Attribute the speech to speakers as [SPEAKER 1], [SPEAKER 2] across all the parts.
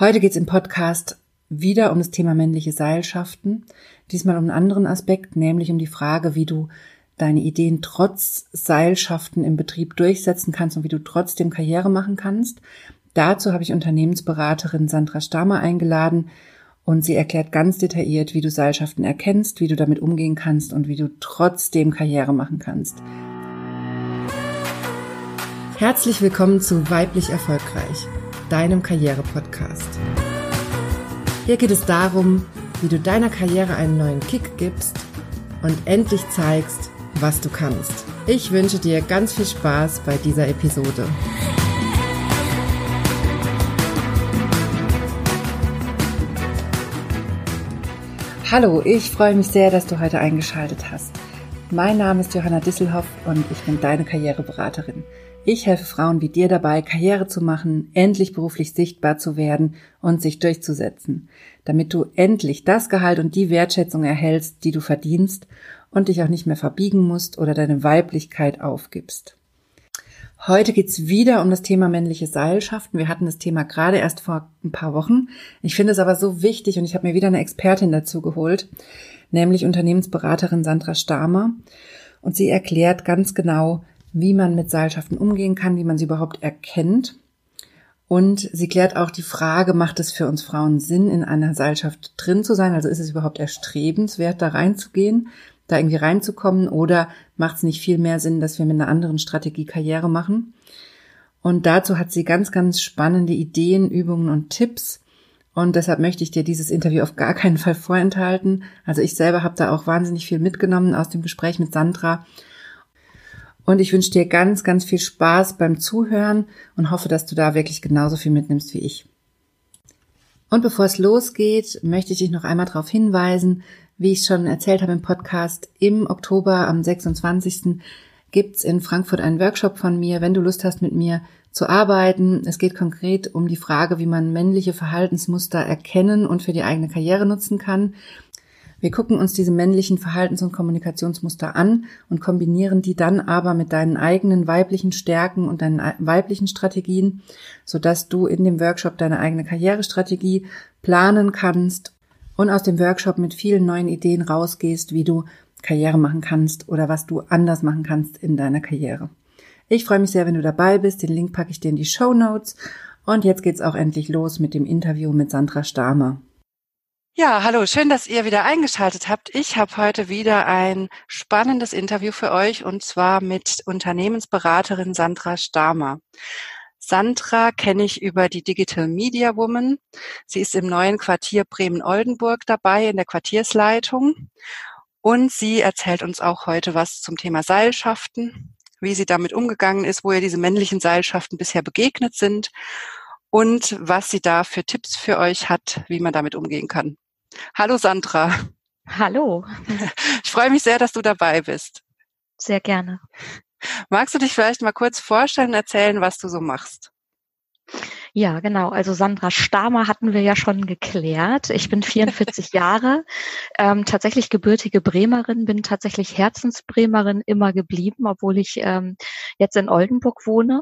[SPEAKER 1] Heute geht's im Podcast wieder um das Thema männliche Seilschaften. Diesmal um einen anderen Aspekt, nämlich um die Frage, wie du deine Ideen trotz Seilschaften im Betrieb durchsetzen kannst und wie du trotzdem Karriere machen kannst. Dazu habe ich Unternehmensberaterin Sandra Stamer eingeladen und sie erklärt ganz detailliert, wie du Seilschaften erkennst, wie du damit umgehen kannst und wie du trotzdem Karriere machen kannst. Herzlich willkommen zu Weiblich Erfolgreich deinem Karriere-Podcast. Hier geht es darum, wie du deiner Karriere einen neuen Kick gibst und endlich zeigst, was du kannst. Ich wünsche dir ganz viel Spaß bei dieser Episode. Hallo, ich freue mich sehr, dass du heute eingeschaltet hast. Mein Name ist Johanna Disselhoff und ich bin deine Karriereberaterin. Ich helfe Frauen wie dir dabei, Karriere zu machen, endlich beruflich sichtbar zu werden und sich durchzusetzen, damit du endlich das Gehalt und die Wertschätzung erhältst, die du verdienst und dich auch nicht mehr verbiegen musst oder deine Weiblichkeit aufgibst. Heute geht's wieder um das Thema männliche Seilschaften. Wir hatten das Thema gerade erst vor ein paar Wochen. Ich finde es aber so wichtig und ich habe mir wieder eine Expertin dazu geholt, nämlich Unternehmensberaterin Sandra Stamer. Und sie erklärt ganz genau, wie man mit Seilschaften umgehen kann, wie man sie überhaupt erkennt. Und sie klärt auch die Frage, macht es für uns Frauen Sinn, in einer Seilschaft drin zu sein? Also ist es überhaupt erstrebenswert, da reinzugehen, da irgendwie reinzukommen? Oder macht es nicht viel mehr Sinn, dass wir mit einer anderen Strategie Karriere machen? Und dazu hat sie ganz, ganz spannende Ideen, Übungen und Tipps. Und deshalb möchte ich dir dieses Interview auf gar keinen Fall vorenthalten. Also ich selber habe da auch wahnsinnig viel mitgenommen aus dem Gespräch mit Sandra und ich wünsche dir ganz, ganz viel Spaß beim Zuhören und hoffe, dass du da wirklich genauso viel mitnimmst wie ich. Und bevor es losgeht, möchte ich dich noch einmal darauf hinweisen, wie ich schon erzählt habe im Podcast, im Oktober am 26. gibt's in Frankfurt einen Workshop von mir, wenn du Lust hast, mit mir zu arbeiten. Es geht konkret um die Frage, wie man männliche Verhaltensmuster erkennen und für die eigene Karriere nutzen kann. Wir gucken uns diese männlichen Verhaltens- und Kommunikationsmuster an und kombinieren die dann aber mit deinen eigenen weiblichen Stärken und deinen weiblichen Strategien, sodass du in dem Workshop deine eigene Karrierestrategie planen kannst und aus dem Workshop mit vielen neuen Ideen rausgehst, wie du Karriere machen kannst oder was du anders machen kannst in deiner Karriere. Ich freue mich sehr, wenn du dabei bist. Den Link packe ich dir in die Show Notes. Und jetzt geht's auch endlich los mit dem Interview mit Sandra Stamer. Ja, hallo, schön, dass ihr wieder eingeschaltet habt. Ich habe heute wieder ein spannendes Interview für euch und zwar mit Unternehmensberaterin Sandra Stamer. Sandra kenne ich über die Digital Media Woman. Sie ist im neuen Quartier Bremen-Oldenburg dabei in der Quartiersleitung und sie erzählt uns auch heute was zum Thema Seilschaften, wie sie damit umgegangen ist, wo ihr diese männlichen Seilschaften bisher begegnet sind und was sie da für Tipps für euch hat, wie man damit umgehen kann. Hallo Sandra.
[SPEAKER 2] Hallo.
[SPEAKER 1] Ich freue mich sehr, dass du dabei bist.
[SPEAKER 2] Sehr gerne.
[SPEAKER 1] Magst du dich vielleicht mal kurz vorstellen und erzählen, was du so machst?
[SPEAKER 2] Ja, genau. Also Sandra Stamer hatten wir ja schon geklärt. Ich bin 44 Jahre, ähm, tatsächlich gebürtige Bremerin, bin tatsächlich Herzensbremerin immer geblieben, obwohl ich ähm, jetzt in Oldenburg wohne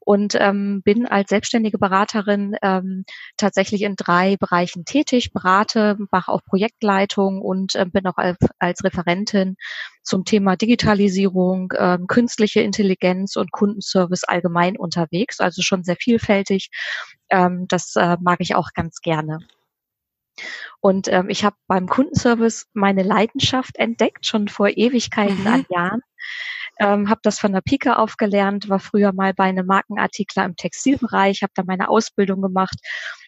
[SPEAKER 2] und ähm, bin als selbstständige Beraterin ähm, tatsächlich in drei Bereichen tätig, berate, mache auch Projektleitung und äh, bin auch als, als Referentin zum Thema Digitalisierung, ähm, künstliche Intelligenz und Kundenservice allgemein unterwegs, also schon sehr vielfältig. Ähm, das äh, mag ich auch ganz gerne. Und ähm, ich habe beim Kundenservice meine Leidenschaft entdeckt, schon vor Ewigkeiten mhm. an Jahren ähm, habe das von der Pike aufgelernt, war früher mal bei einem Markenartikler im Textilbereich, habe da meine Ausbildung gemacht,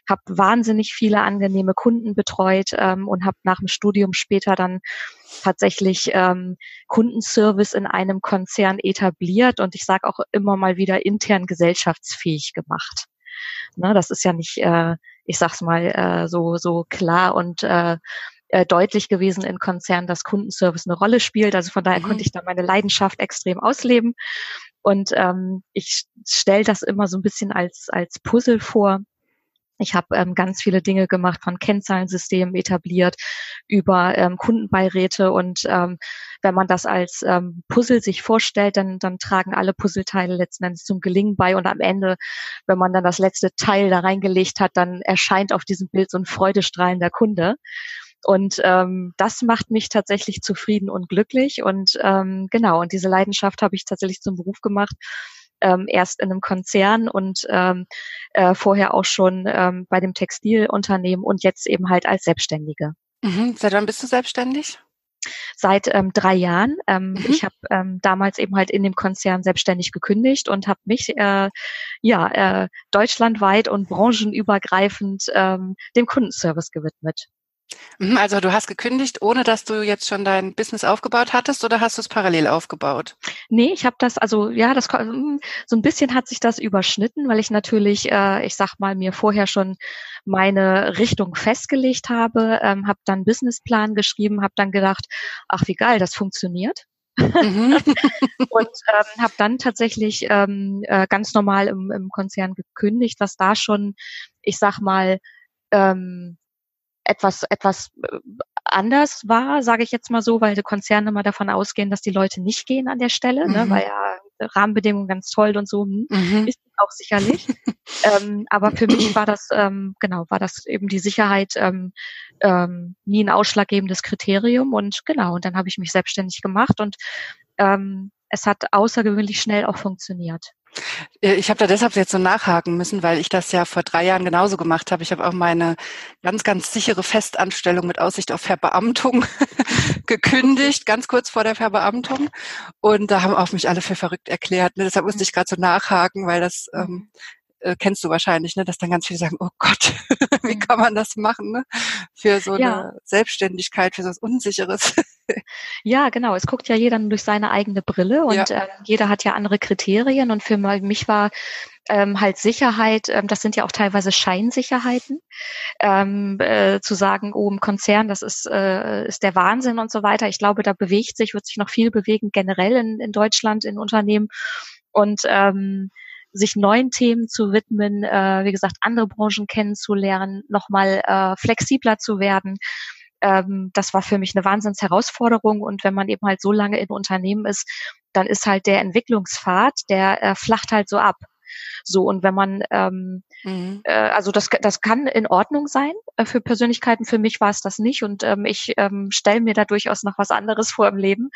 [SPEAKER 2] habe wahnsinnig viele angenehme Kunden betreut ähm, und habe nach dem Studium später dann tatsächlich ähm, Kundenservice in einem Konzern etabliert und ich sage auch immer mal wieder intern gesellschaftsfähig gemacht. Ne, das ist ja nicht, äh, ich sag's mal, äh, so, so klar und äh, äh, deutlich gewesen in Konzernen, dass Kundenservice eine Rolle spielt. Also von daher mhm. konnte ich da meine Leidenschaft extrem ausleben. Und ähm, ich stelle das immer so ein bisschen als, als Puzzle vor. Ich habe ähm, ganz viele Dinge gemacht, von Kennzahlensystemen etabliert, über ähm, Kundenbeiräte und ähm, wenn man das als ähm, Puzzle sich vorstellt, dann, dann tragen alle Puzzleteile letzten Endes zum Gelingen bei und am Ende, wenn man dann das letzte Teil da reingelegt hat, dann erscheint auf diesem Bild so ein freudestrahlender Kunde. Und ähm, das macht mich tatsächlich zufrieden und glücklich. Und ähm, genau, und diese Leidenschaft habe ich tatsächlich zum Beruf gemacht. Ähm, erst in einem Konzern und ähm, äh, vorher auch schon ähm, bei dem Textilunternehmen und jetzt eben halt als Selbstständige.
[SPEAKER 1] Mhm. Seit wann bist du selbstständig?
[SPEAKER 2] Seit ähm, drei Jahren. Ähm, mhm. Ich habe ähm, damals eben halt in dem Konzern selbstständig gekündigt und habe mich äh, ja äh, deutschlandweit und branchenübergreifend ähm, dem Kundenservice gewidmet.
[SPEAKER 1] Mhm, also du hast gekündigt, ohne dass du jetzt schon dein Business aufgebaut hattest oder hast du es parallel aufgebaut?
[SPEAKER 2] Nee, ich habe das, also ja, das hm, so ein bisschen hat sich das überschnitten, weil ich natürlich, äh, ich sag mal, mir vorher schon meine Richtung festgelegt habe, ähm, habe dann Businessplan geschrieben, habe dann gedacht, ach wie geil, das funktioniert. Mhm. und ähm, habe dann tatsächlich ähm, äh, ganz normal im, im Konzern gekündigt, was da schon, ich sag mal, ähm, etwas, etwas äh, anders war, sage ich jetzt mal so, weil die Konzerne immer davon ausgehen, dass die Leute nicht gehen an der Stelle, ne, mhm. ne, weil ja Rahmenbedingungen ganz toll und so, hm, mhm. ist auch sicherlich. ähm, aber für mich war das, ähm, genau, war das eben die Sicherheit ähm, ähm, nie ein ausschlaggebendes Kriterium und genau, und dann habe ich mich selbstständig gemacht und ähm, es hat außergewöhnlich schnell auch funktioniert.
[SPEAKER 1] Äh, ich habe da deshalb jetzt so nachhaken müssen, weil ich das ja vor drei Jahren genauso gemacht habe. Ich habe auch meine ganz, ganz sichere Festanstellung mit Aussicht auf Verbeamtung gekündigt, ganz kurz vor der Verbeamtung. Und da haben auch mich alle für verrückt erklärt. Ne? Deshalb musste ich gerade so nachhaken, weil das ähm, äh, kennst du wahrscheinlich, ne, dass dann ganz viele sagen, oh Gott, wie kann man das machen, ne? Für so ja. eine Selbstständigkeit, für so was Unsicheres.
[SPEAKER 2] ja, genau. Es guckt ja jeder durch seine eigene Brille und ja. äh, jeder hat ja andere Kriterien und für mich war ähm, halt Sicherheit, ähm, das sind ja auch teilweise Scheinsicherheiten, ähm, äh, zu sagen, oh, im Konzern, das ist, äh, ist der Wahnsinn und so weiter. Ich glaube, da bewegt sich, wird sich noch viel bewegen, generell in, in Deutschland, in Unternehmen. Und ähm, sich neuen Themen zu widmen, äh, wie gesagt, andere Branchen kennenzulernen, nochmal äh, flexibler zu werden. Ähm, das war für mich eine Wahnsinnsherausforderung. Und wenn man eben halt so lange in Unternehmen ist, dann ist halt der Entwicklungspfad, der äh, flacht halt so ab. So, und wenn man, ähm, mhm. äh, also das, das kann in Ordnung sein äh, für Persönlichkeiten. Für mich war es das nicht und ähm, ich ähm, stelle mir da durchaus noch was anderes vor im Leben.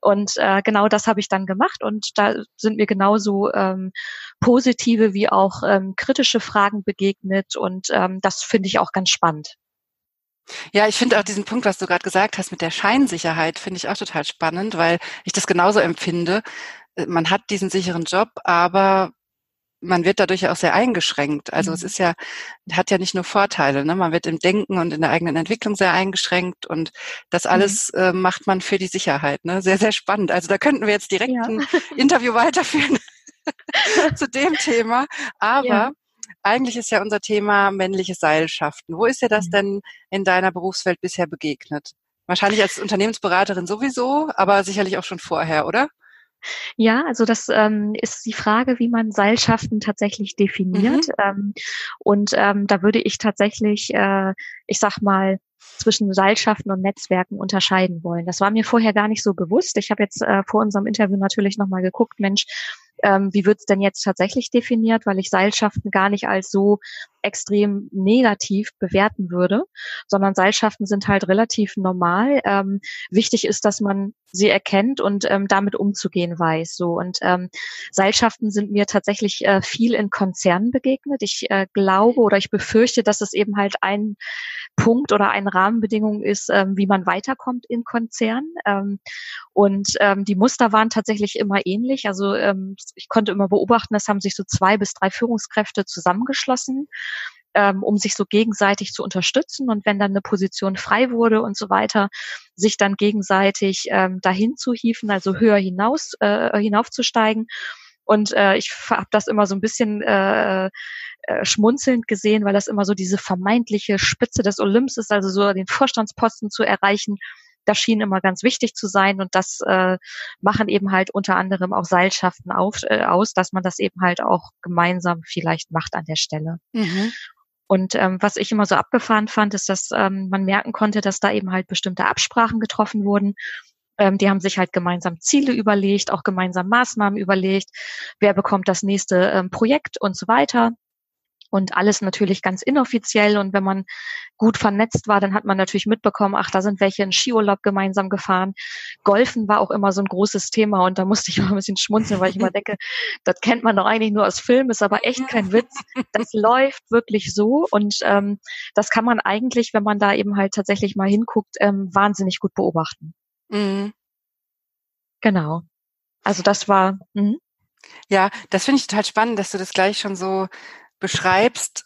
[SPEAKER 2] Und äh, genau das habe ich dann gemacht und da sind mir genauso ähm, positive wie auch ähm, kritische Fragen begegnet und ähm, das finde ich auch ganz spannend.
[SPEAKER 1] Ja, ich finde auch diesen Punkt, was du gerade gesagt hast mit der Scheinsicherheit, finde ich auch total spannend, weil ich das genauso empfinde. Äh, man hat diesen sicheren Job, aber man wird dadurch auch sehr eingeschränkt. Also mhm. es ist ja, hat ja nicht nur Vorteile. Ne? Man wird im Denken und in der eigenen Entwicklung sehr eingeschränkt und das mhm. alles mhm. äh, macht man für die Sicherheit. Ne? Sehr, sehr spannend. Also da könnten wir jetzt direkt ja. ein Interview weiterführen zu dem Thema. Aber ja. eigentlich ist ja unser Thema männliche Seilschaften. Wo ist dir das mhm. denn in deiner Berufswelt bisher begegnet? Wahrscheinlich als Unternehmensberaterin sowieso, aber sicherlich auch schon vorher, oder?
[SPEAKER 2] Ja, also das ähm, ist die Frage, wie man Seilschaften tatsächlich definiert. Mhm. Ähm, und ähm, da würde ich tatsächlich, äh, ich sag mal, zwischen Seilschaften und Netzwerken unterscheiden wollen. Das war mir vorher gar nicht so bewusst. Ich habe jetzt äh, vor unserem Interview natürlich nochmal geguckt, Mensch, ähm, wie wird es denn jetzt tatsächlich definiert, weil ich Seilschaften gar nicht als so extrem negativ bewerten würde, sondern Seilschaften sind halt relativ normal. Ähm, wichtig ist, dass man sie erkennt und ähm, damit umzugehen weiß. So und ähm, Seilschaften sind mir tatsächlich äh, viel in Konzernen begegnet. Ich äh, glaube oder ich befürchte, dass es eben halt ein Punkt oder eine Rahmenbedingung ist, ähm, wie man weiterkommt in Konzernen. Ähm, und ähm, die Muster waren tatsächlich immer ähnlich. Also ähm, ich konnte immer beobachten, es haben sich so zwei bis drei Führungskräfte zusammengeschlossen ähm, um sich so gegenseitig zu unterstützen und wenn dann eine Position frei wurde und so weiter, sich dann gegenseitig ähm, dahin zu hieven, also höher hinaus äh, hinaufzusteigen. Und äh, ich habe das immer so ein bisschen äh, äh, schmunzelnd gesehen, weil das immer so diese vermeintliche Spitze des Olymps ist, also so den Vorstandsposten zu erreichen. Das schien immer ganz wichtig zu sein und das äh, machen eben halt unter anderem auch Seilschaften auf, äh, aus, dass man das eben halt auch gemeinsam vielleicht macht an der Stelle. Mhm. Und ähm, was ich immer so abgefahren fand, ist, dass ähm, man merken konnte, dass da eben halt bestimmte Absprachen getroffen wurden. Ähm, die haben sich halt gemeinsam Ziele überlegt, auch gemeinsam Maßnahmen überlegt, wer bekommt das nächste ähm, Projekt und so weiter. Und alles natürlich ganz inoffiziell. Und wenn man gut vernetzt war, dann hat man natürlich mitbekommen, ach, da sind welche in Skiurlaub gemeinsam gefahren. Golfen war auch immer so ein großes Thema. Und da musste ich immer ein bisschen schmunzeln, weil ich immer denke, das kennt man doch eigentlich nur aus Filmen, ist aber echt kein Witz. Das läuft wirklich so. Und ähm, das kann man eigentlich, wenn man da eben halt tatsächlich mal hinguckt, ähm, wahnsinnig gut beobachten. Mhm. Genau. Also das war. Mh.
[SPEAKER 1] Ja, das finde ich total spannend, dass du das gleich schon so beschreibst,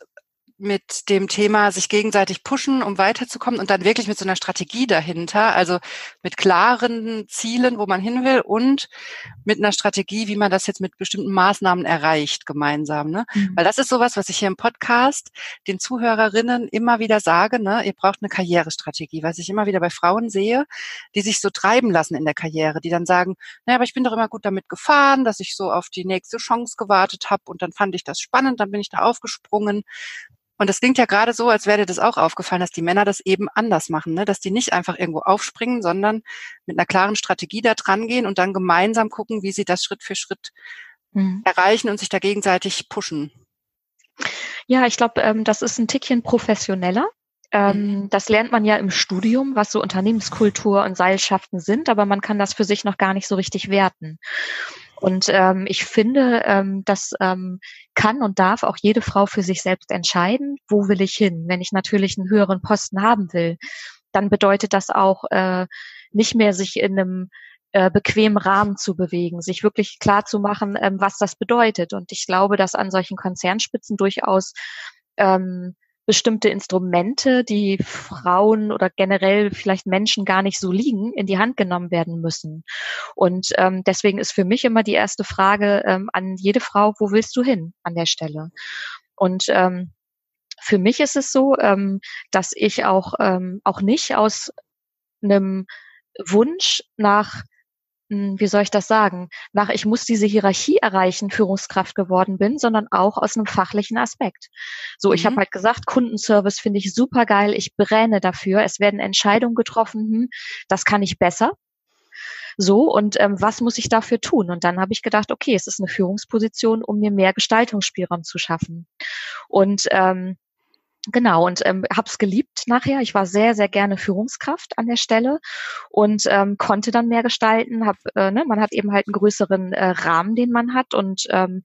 [SPEAKER 1] mit dem Thema sich gegenseitig pushen, um weiterzukommen und dann wirklich mit so einer Strategie dahinter, also mit klaren Zielen, wo man hin will und mit einer Strategie, wie man das jetzt mit bestimmten Maßnahmen erreicht gemeinsam. Ne? Mhm. Weil das ist sowas, was ich hier im Podcast den Zuhörerinnen immer wieder sage, ne? ihr braucht eine Karrierestrategie, was ich immer wieder bei Frauen sehe, die sich so treiben lassen in der Karriere, die dann sagen, naja, aber ich bin doch immer gut damit gefahren, dass ich so auf die nächste Chance gewartet habe und dann fand ich das spannend, dann bin ich da aufgesprungen und das klingt ja gerade so, als wäre dir das auch aufgefallen, dass die Männer das eben anders machen, ne? dass die nicht einfach irgendwo aufspringen, sondern mit einer klaren Strategie da dran gehen und dann gemeinsam gucken, wie sie das Schritt für Schritt mhm. erreichen und sich da gegenseitig pushen.
[SPEAKER 2] Ja, ich glaube, ähm, das ist ein Tickchen professioneller. Ähm, mhm. das lernt man ja im Studium, was so Unternehmenskultur und Seilschaften sind, aber man kann das für sich noch gar nicht so richtig werten. Und ähm, ich finde, ähm, das ähm, kann und darf auch jede Frau für sich selbst entscheiden, wo will ich hin. Wenn ich natürlich einen höheren Posten haben will, dann bedeutet das auch äh, nicht mehr sich in einem äh, bequemen Rahmen zu bewegen, sich wirklich klar zu machen, ähm, was das bedeutet. Und ich glaube, dass an solchen Konzernspitzen durchaus ähm, bestimmte Instrumente, die Frauen oder generell vielleicht Menschen gar nicht so liegen, in die Hand genommen werden müssen. Und ähm, deswegen ist für mich immer die erste Frage ähm, an jede Frau, wo willst du hin an der Stelle? Und ähm, für mich ist es so, ähm, dass ich auch, ähm, auch nicht aus einem Wunsch nach wie soll ich das sagen, nach ich muss diese Hierarchie erreichen, Führungskraft geworden bin, sondern auch aus einem fachlichen Aspekt. So, ich mhm. habe halt gesagt, Kundenservice finde ich super geil, ich brenne dafür, es werden Entscheidungen getroffen, hm, das kann ich besser. So, und ähm, was muss ich dafür tun? Und dann habe ich gedacht, okay, es ist eine Führungsposition, um mir mehr Gestaltungsspielraum zu schaffen. Und ähm, Genau, und ähm, habe es geliebt nachher. Ich war sehr, sehr gerne Führungskraft an der Stelle und ähm, konnte dann mehr gestalten. Hab, äh, ne, man hat eben halt einen größeren äh, Rahmen, den man hat und ähm,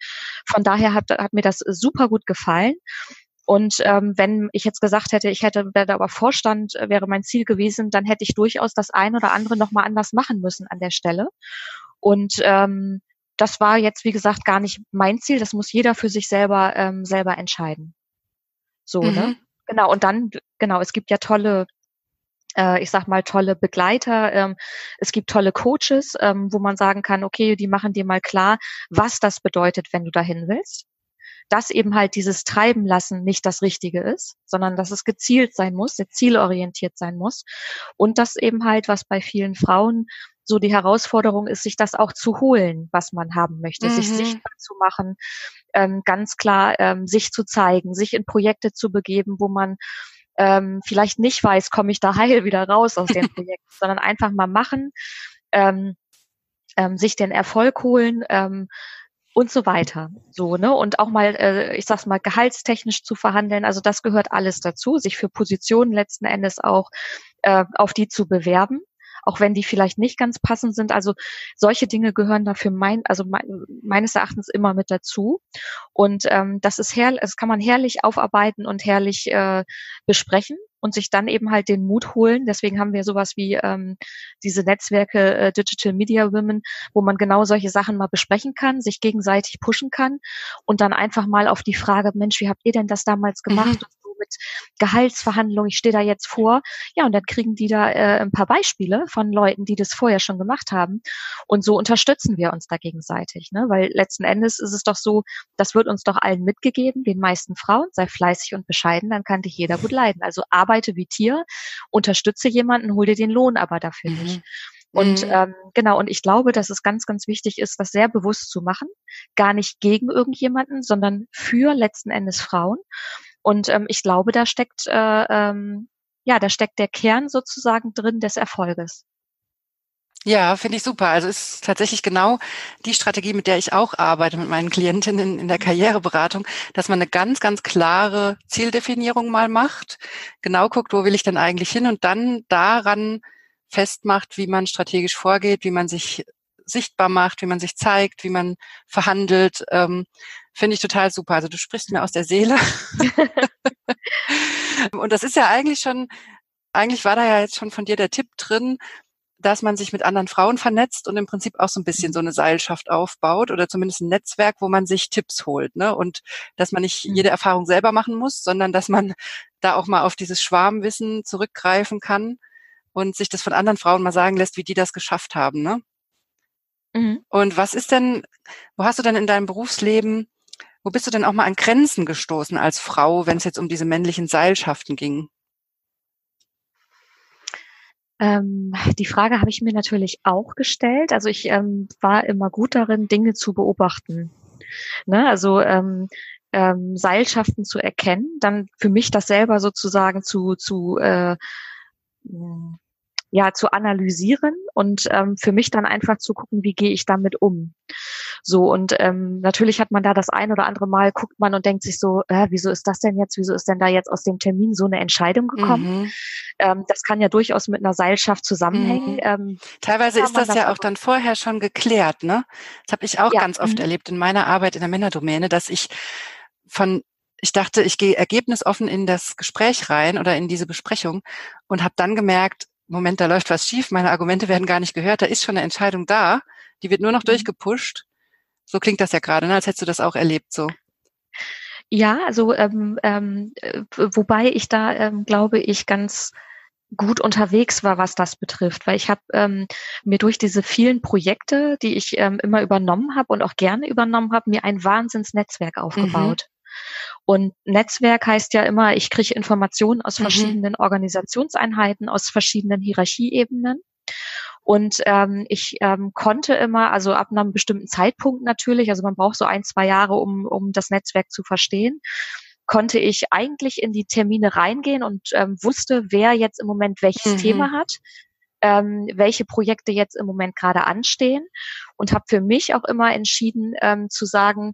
[SPEAKER 2] von daher hat, hat mir das super gut gefallen. Und ähm, wenn ich jetzt gesagt hätte, ich hätte werde aber Vorstand äh, wäre mein Ziel gewesen, dann hätte ich durchaus das ein oder andere noch mal anders machen müssen an der Stelle. Und ähm, das war jetzt wie gesagt gar nicht mein Ziel. Das muss jeder für sich selber ähm, selber entscheiden. So, ne? mhm. ne? Genau, und dann, genau, es gibt ja tolle äh, ich sag mal, tolle Begleiter. Ähm, es gibt tolle Coaches, ähm, wo man sagen kann, okay, die machen dir mal klar, was das bedeutet, wenn du dahin willst. Dass eben halt dieses Treiben lassen nicht das Richtige ist, sondern dass es gezielt sein muss, sehr zielorientiert sein muss. Und dass eben halt, was bei vielen Frauen so die Herausforderung ist, sich das auch zu holen, was man haben möchte, mhm. sich sichtbar zu machen, ähm, ganz klar ähm, sich zu zeigen, sich in Projekte zu begeben, wo man ähm, vielleicht nicht weiß, komme ich da heil wieder raus aus dem Projekt, sondern einfach mal machen, ähm, ähm, sich den Erfolg holen, ähm, und so weiter. So, ne? Und auch mal, äh, ich sag's mal, gehaltstechnisch zu verhandeln. Also das gehört alles dazu, sich für Positionen letzten Endes auch äh, auf die zu bewerben auch wenn die vielleicht nicht ganz passend sind. Also solche Dinge gehören dafür mein, also mein, meines Erachtens immer mit dazu. Und ähm, das ist herrlich, das kann man herrlich aufarbeiten und herrlich äh, besprechen und sich dann eben halt den Mut holen. Deswegen haben wir sowas wie ähm, diese Netzwerke äh, Digital Media Women, wo man genau solche Sachen mal besprechen kann, sich gegenseitig pushen kann und dann einfach mal auf die Frage, Mensch, wie habt ihr denn das damals gemacht? Mhm mit Gehaltsverhandlungen, ich stehe da jetzt vor. Ja, und dann kriegen die da äh, ein paar Beispiele von Leuten, die das vorher schon gemacht haben. Und so unterstützen wir uns da gegenseitig. Ne? Weil letzten Endes ist es doch so, das wird uns doch allen mitgegeben, den meisten Frauen, sei fleißig und bescheiden, dann kann dich jeder gut leiden. Also arbeite wie Tier, unterstütze jemanden, hol dir den Lohn aber dafür mhm. nicht. Und mhm. ähm, genau, und ich glaube, dass es ganz, ganz wichtig ist, das sehr bewusst zu machen, gar nicht gegen irgendjemanden, sondern für letzten Endes Frauen. Und ähm, ich glaube, da steckt äh, ähm, ja, da steckt der Kern sozusagen drin des Erfolges.
[SPEAKER 1] Ja, finde ich super. Also ist tatsächlich genau die Strategie, mit der ich auch arbeite mit meinen Klientinnen in der Karriereberatung, dass man eine ganz, ganz klare Zieldefinierung mal macht, genau guckt, wo will ich denn eigentlich hin und dann daran festmacht, wie man strategisch vorgeht, wie man sich sichtbar macht, wie man sich zeigt, wie man verhandelt. Ähm, Finde ich total super. Also du sprichst mir aus der Seele. und das ist ja eigentlich schon, eigentlich war da ja jetzt schon von dir der Tipp drin, dass man sich mit anderen Frauen vernetzt und im Prinzip auch so ein bisschen so eine Seilschaft aufbaut oder zumindest ein Netzwerk, wo man sich Tipps holt, ne? Und dass man nicht mhm. jede Erfahrung selber machen muss, sondern dass man da auch mal auf dieses Schwarmwissen zurückgreifen kann und sich das von anderen Frauen mal sagen lässt, wie die das geschafft haben, ne? Mhm. Und was ist denn, wo hast du denn in deinem Berufsleben, wo bist du denn auch mal an Grenzen gestoßen als Frau, wenn es jetzt um diese männlichen Seilschaften ging?
[SPEAKER 2] Ähm, die Frage habe ich mir natürlich auch gestellt. Also ich ähm, war immer gut darin, Dinge zu beobachten. Ne? Also ähm, ähm, Seilschaften zu erkennen, dann für mich das selber sozusagen zu, zu äh, ja zu analysieren und ähm, für mich dann einfach zu gucken, wie gehe ich damit um. So und ähm, natürlich hat man da das ein oder andere Mal guckt man und denkt sich so, äh, wieso ist das denn jetzt? Wieso ist denn da jetzt aus dem Termin so eine Entscheidung gekommen? Mhm. Ähm, das kann ja durchaus mit einer Seilschaft zusammenhängen. Mhm.
[SPEAKER 1] Ähm, Teilweise ist das, das ja auch dann vorher schon geklärt, ne? Das habe ich auch ja. ganz oft mhm. erlebt in meiner Arbeit in der Männerdomäne, dass ich von ich dachte, ich gehe ergebnisoffen in das Gespräch rein oder in diese Besprechung und habe dann gemerkt, Moment, da läuft was schief, meine Argumente werden gar nicht gehört, da ist schon eine Entscheidung da, die wird nur noch mhm. durchgepusht. So klingt das ja gerade, ne? als hättest du das auch erlebt so.
[SPEAKER 2] Ja, also ähm, ähm, äh, wobei ich da, ähm, glaube ich, ganz gut unterwegs war, was das betrifft, weil ich habe ähm, mir durch diese vielen Projekte, die ich ähm, immer übernommen habe und auch gerne übernommen habe, mir ein Wahnsinnsnetzwerk aufgebaut. Mhm. Und Netzwerk heißt ja immer, ich kriege Informationen aus mhm. verschiedenen Organisationseinheiten, aus verschiedenen Hierarchieebenen. Und ähm, ich ähm, konnte immer, also ab einem bestimmten Zeitpunkt natürlich, also man braucht so ein, zwei Jahre, um, um das Netzwerk zu verstehen, konnte ich eigentlich in die Termine reingehen und ähm, wusste, wer jetzt im Moment welches mhm. Thema hat, ähm, welche Projekte jetzt im Moment gerade anstehen und habe für mich auch immer entschieden ähm, zu sagen,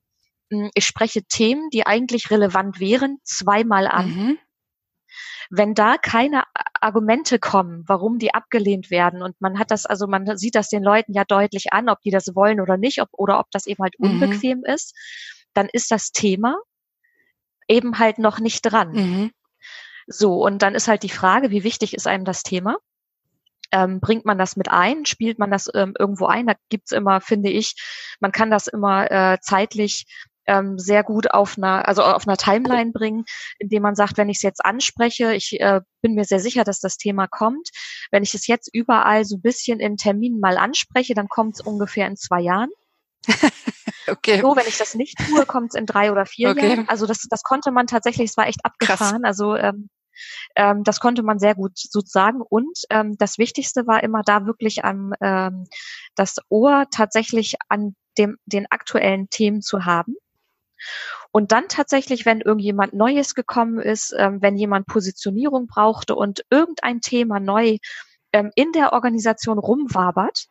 [SPEAKER 2] ich spreche Themen, die eigentlich relevant wären, zweimal an. Mhm. Wenn da keine Argumente kommen, warum die abgelehnt werden und man hat das, also man sieht das den Leuten ja deutlich an, ob die das wollen oder nicht, ob, oder ob das eben halt mhm. unbequem mhm. ist, dann ist das Thema eben halt noch nicht dran. Mhm. So, und dann ist halt die Frage, wie wichtig ist einem das Thema? ähm, bringt man das mit ein, spielt man das ähm, irgendwo ein. Da gibt's immer, finde ich, man kann das immer äh, zeitlich ähm, sehr gut auf einer, also auf einer Timeline bringen, indem man sagt, wenn ich es jetzt anspreche, ich äh, bin mir sehr sicher, dass das Thema kommt. Wenn ich es jetzt überall so ein bisschen in Terminen mal anspreche, dann kommt es ungefähr in zwei Jahren. okay. So, wenn ich das nicht tue, kommt es in drei oder vier okay. Jahren. Also das, das konnte man tatsächlich, es war echt abgefahren. Krass. Also ähm, ähm, das konnte man sehr gut sozusagen. Und ähm, das Wichtigste war immer da wirklich am ähm, das Ohr tatsächlich an dem den aktuellen Themen zu haben und dann tatsächlich, wenn irgendjemand Neues gekommen ist, ähm, wenn jemand Positionierung brauchte und irgendein Thema neu ähm, in der Organisation rumwabert,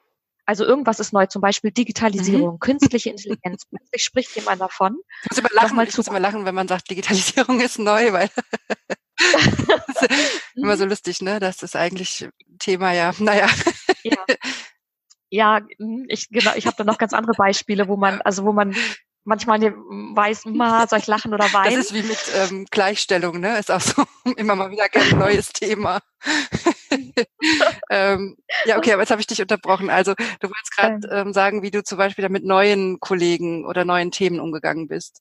[SPEAKER 2] also irgendwas ist neu, zum Beispiel Digitalisierung, mhm. künstliche Intelligenz. Plötzlich spricht jemand davon.
[SPEAKER 1] Ich muss immer lachen, ich muss immer lachen, wenn man sagt, Digitalisierung ist neu, weil das ist immer so lustig, ne? Das ist eigentlich Thema, ja. Naja.
[SPEAKER 2] Ja. Ja, ich genau, ich habe da noch ganz andere Beispiele, wo man, also wo man manchmal weiß, ma, soll ich lachen oder weinen?
[SPEAKER 1] Das ist wie mit ähm, Gleichstellung, ne? Ist auch so immer mal wieder ein neues Thema. ähm, ja, okay, aber jetzt habe ich dich unterbrochen. Also du wolltest gerade ähm. ähm, sagen, wie du zum Beispiel da mit neuen Kollegen oder neuen Themen umgegangen bist.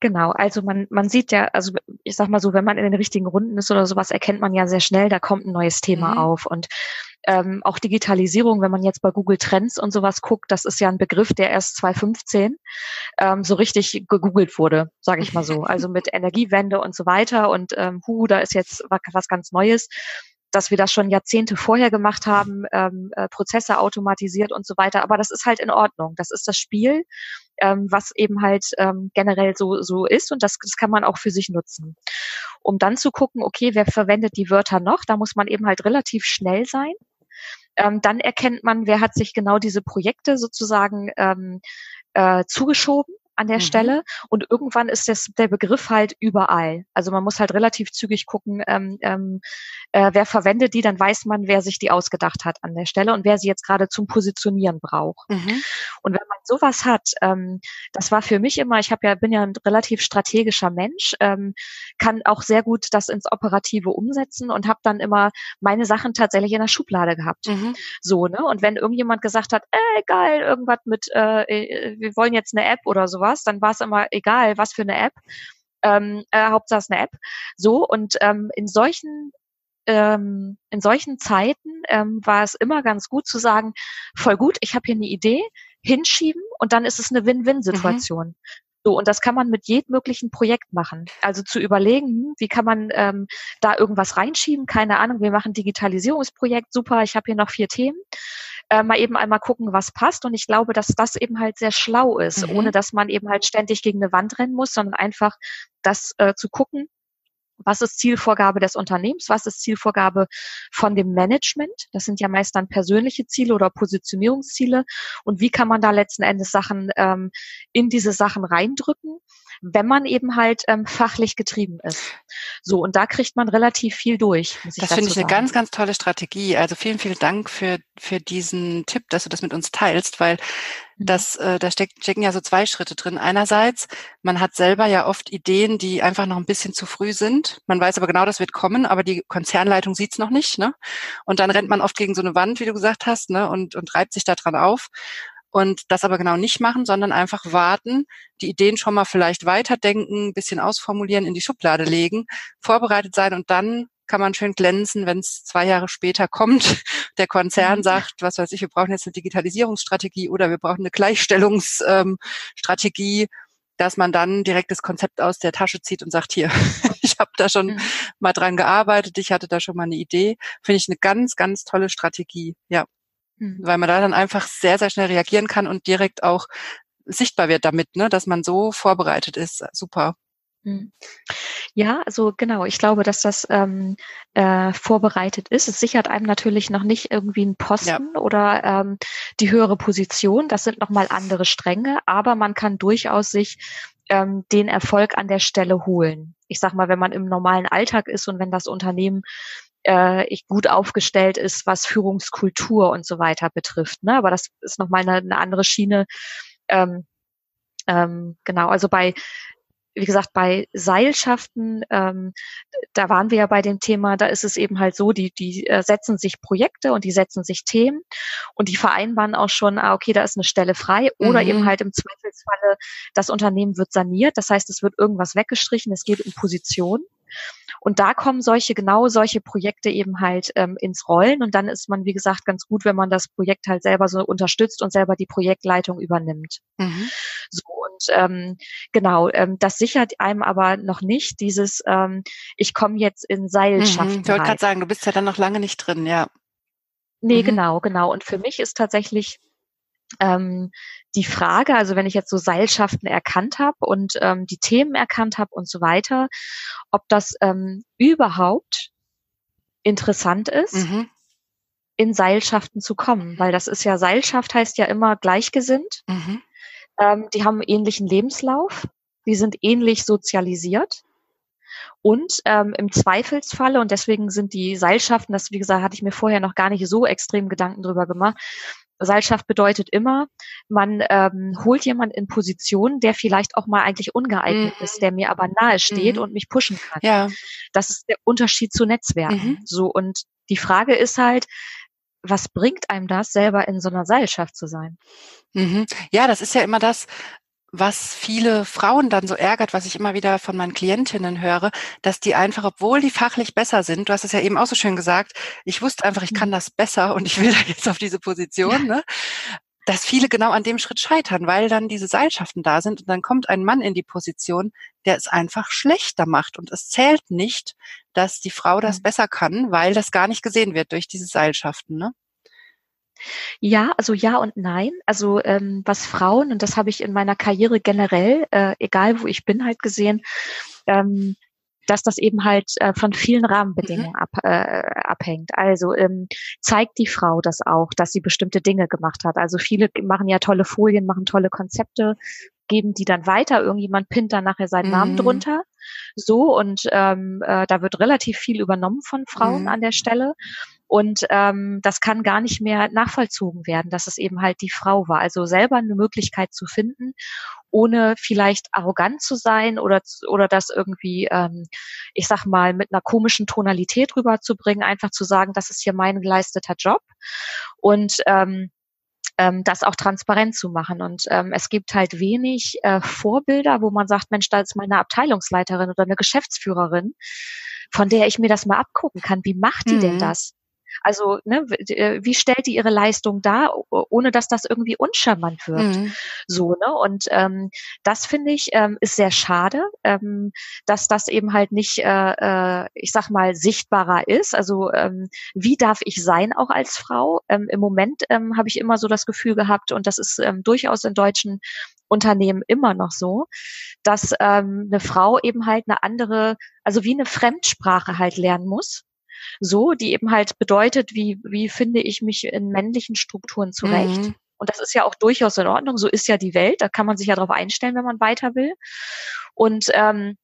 [SPEAKER 2] Genau, also man, man sieht ja, also ich sag mal so, wenn man in den richtigen Runden ist oder sowas, erkennt man ja sehr schnell, da kommt ein neues Thema mhm. auf. Und ähm, auch Digitalisierung, wenn man jetzt bei Google Trends und sowas guckt, das ist ja ein Begriff, der erst 2015 ähm, so richtig gegoogelt wurde, sage ich mal so. Also mit Energiewende und so weiter und ähm, hu, da ist jetzt was ganz Neues dass wir das schon Jahrzehnte vorher gemacht haben, ähm, äh, Prozesse automatisiert und so weiter. Aber das ist halt in Ordnung. Das ist das Spiel, ähm, was eben halt ähm, generell so, so ist und das, das kann man auch für sich nutzen. Um dann zu gucken, okay, wer verwendet die Wörter noch? Da muss man eben halt relativ schnell sein. Ähm, dann erkennt man, wer hat sich genau diese Projekte sozusagen ähm, äh, zugeschoben an der mhm. Stelle. Und irgendwann ist das, der Begriff halt überall. Also man muss halt relativ zügig gucken, ähm, ähm, äh, wer verwendet die, dann weiß man, wer sich die ausgedacht hat an der Stelle und wer sie jetzt gerade zum Positionieren braucht. Mhm. Und wenn man sowas hat, ähm, das war für mich immer, ich habe ja, bin ja ein relativ strategischer Mensch, ähm, kann auch sehr gut das ins Operative umsetzen und habe dann immer meine Sachen tatsächlich in der Schublade gehabt. Mhm. So, ne? Und wenn irgendjemand gesagt hat, ey, geil, irgendwas mit, äh, äh wir wollen jetzt eine App oder sowas, sowas, dann war es immer egal, was für eine App. Ähm, äh, Hauptsache eine App. So, und ähm, in solchen ähm, in solchen Zeiten ähm, war es immer ganz gut zu sagen, voll gut, ich habe hier eine Idee, hinschieben und dann ist es eine Win-Win-Situation. Mhm. So, und das kann man mit jedem möglichen Projekt machen. Also zu überlegen, wie kann man ähm, da irgendwas reinschieben? Keine Ahnung, wir machen Digitalisierungsprojekt, super, ich habe hier noch vier Themen äh, mal eben einmal gucken, was passt. Und ich glaube, dass das eben halt sehr schlau ist, mhm. ohne dass man eben halt ständig gegen eine Wand rennen muss, sondern einfach das äh, zu gucken, was ist Zielvorgabe des Unternehmens? Was ist Zielvorgabe von dem Management? Das sind ja meist dann persönliche Ziele oder Positionierungsziele. Und wie kann man da letzten Endes Sachen ähm, in diese Sachen reindrücken? wenn man eben halt ähm, fachlich getrieben ist. So, und da kriegt man relativ viel durch.
[SPEAKER 1] das finde ich sagen. eine ganz, ganz tolle Strategie. Also vielen, vielen Dank für, für diesen Tipp, dass du das mit uns teilst, weil mhm. das, äh, da steck, stecken ja so zwei Schritte drin. Einerseits, man hat selber ja oft Ideen, die einfach noch ein bisschen zu früh sind. Man weiß aber genau, das wird kommen, aber die Konzernleitung sieht's noch nicht. Ne? Und dann rennt man oft gegen so eine Wand, wie du gesagt hast, ne? und, und reibt sich da dran auf und das aber genau nicht machen, sondern einfach warten, die Ideen schon mal vielleicht weiterdenken, ein bisschen ausformulieren, in die Schublade legen, vorbereitet sein und dann kann man schön glänzen, wenn es zwei Jahre später kommt. Der Konzern mhm. sagt, was weiß ich, wir brauchen jetzt eine Digitalisierungsstrategie oder wir brauchen eine Gleichstellungsstrategie, ähm, dass man dann direkt das Konzept aus der Tasche zieht und sagt, hier, ich habe da schon mhm. mal dran gearbeitet, ich hatte da schon mal eine Idee. Finde ich eine ganz, ganz tolle Strategie. Ja. Mhm. Weil man da dann einfach sehr, sehr schnell reagieren kann und direkt auch sichtbar wird damit, ne, dass man so vorbereitet ist. Super.
[SPEAKER 2] Mhm. Ja, also genau. Ich glaube, dass das ähm, äh, vorbereitet ist. Es sichert einem natürlich noch nicht irgendwie einen Posten ja. oder ähm, die höhere Position. Das sind nochmal andere Stränge, aber man kann durchaus sich ähm, den Erfolg an der Stelle holen. Ich sag mal, wenn man im normalen Alltag ist und wenn das Unternehmen äh, ich gut aufgestellt ist, was Führungskultur und so weiter betrifft. Ne? Aber das ist nochmal eine, eine andere Schiene. Ähm, ähm, genau, also bei wie gesagt, bei Seilschaften, ähm, da waren wir ja bei dem Thema, da ist es eben halt so, die, die äh, setzen sich Projekte und die setzen sich Themen und die vereinbaren auch schon, ah, okay, da ist eine Stelle frei oder mhm. eben halt im Zweifelsfalle, das Unternehmen wird saniert, das heißt, es wird irgendwas weggestrichen, es geht um Position. Und da kommen solche, genau solche Projekte eben halt ähm, ins Rollen. Und dann ist man, wie gesagt, ganz gut, wenn man das Projekt halt selber so unterstützt und selber die Projektleitung übernimmt. Mhm. So, und ähm, genau, ähm, das sichert einem aber noch nicht dieses, ähm, ich komme jetzt in Seilschaften.
[SPEAKER 1] Mhm, ich wollte gerade sagen, du bist ja dann noch lange nicht drin, ja.
[SPEAKER 2] Nee, mhm. genau, genau. Und für mich ist tatsächlich ähm, die Frage, also wenn ich jetzt so Seilschaften erkannt habe und ähm, die Themen erkannt habe und so weiter, ob das ähm, überhaupt interessant ist, mhm. in Seilschaften zu kommen, weil das ist ja Seilschaft heißt ja immer gleichgesinnt. Mhm. Ähm, die haben einen ähnlichen Lebenslauf, die sind ähnlich sozialisiert. Und ähm, im Zweifelsfalle, und deswegen sind die Seilschaften, das wie gesagt, hatte ich mir vorher noch gar nicht so extrem Gedanken drüber gemacht, Seilschaft bedeutet immer, man ähm, holt jemand in Position, der vielleicht auch mal eigentlich ungeeignet mhm. ist, der mir aber nahe steht mhm. und mich pushen kann. Ja. Das ist der Unterschied zu Netzwerken. Mhm. So und die Frage ist halt, was bringt einem das, selber in so einer Seilschaft zu sein?
[SPEAKER 1] Mhm. Ja, das ist ja immer das, was viele Frauen dann so ärgert, was ich immer wieder von meinen Klientinnen höre, dass die einfach, obwohl die fachlich besser sind, du hast es ja eben auch so schön gesagt, ich wusste einfach, ich kann mhm. das besser und ich will da jetzt auf diese Position, ne? dass viele genau an dem Schritt scheitern, weil dann diese Seilschaften da sind und dann kommt ein Mann in die Position, der es einfach schlechter macht und es zählt nicht, dass die Frau das mhm. besser kann, weil das gar nicht gesehen wird durch diese Seilschaften, ne?
[SPEAKER 2] Ja, also ja und nein. Also ähm, was Frauen, und das habe ich in meiner Karriere generell, äh, egal wo ich bin, halt gesehen, ähm, dass das eben halt äh, von vielen Rahmenbedingungen mhm. ab, äh, abhängt. Also ähm, zeigt die Frau das auch, dass sie bestimmte Dinge gemacht hat. Also viele machen ja tolle Folien, machen tolle Konzepte, geben die dann weiter. Irgendjemand pinnt dann nachher seinen mhm. Namen drunter. So und ähm, äh, da wird relativ viel übernommen von Frauen mhm. an der Stelle. Und ähm, das kann gar nicht mehr nachvollzogen werden, dass es eben halt die Frau war. Also selber eine Möglichkeit zu finden, ohne vielleicht arrogant zu sein oder, oder das irgendwie, ähm, ich sag mal, mit einer komischen Tonalität rüberzubringen, einfach zu sagen, das ist hier mein geleisteter Job. Und ähm, ähm, das auch transparent zu machen. Und ähm, es gibt halt wenig äh, Vorbilder, wo man sagt, Mensch, da ist mal eine Abteilungsleiterin oder eine Geschäftsführerin, von der ich mir das mal abgucken kann. Wie macht die mhm. denn das? Also ne, äh, wie stellt die ihre Leistung dar, ohne dass das irgendwie uncharmant wird? Mhm. So ne und ähm, das finde ich ähm, ist sehr schade, ähm, dass das eben halt nicht, äh, äh, ich sag mal sichtbarer ist. Also ähm, wie darf ich sein auch als Frau? Ähm, Im Moment ähm, habe ich immer so das Gefühl gehabt und das ist ähm, durchaus in deutschen Unternehmen immer noch so, dass ähm, eine Frau eben halt eine andere, also wie eine Fremdsprache halt lernen muss so, die eben halt bedeutet, wie, wie finde ich mich in männlichen Strukturen zurecht. Mhm. Und das ist ja auch durchaus in Ordnung. So ist ja die Welt. Da kann man sich ja darauf einstellen, wenn man weiter will. Und ähm,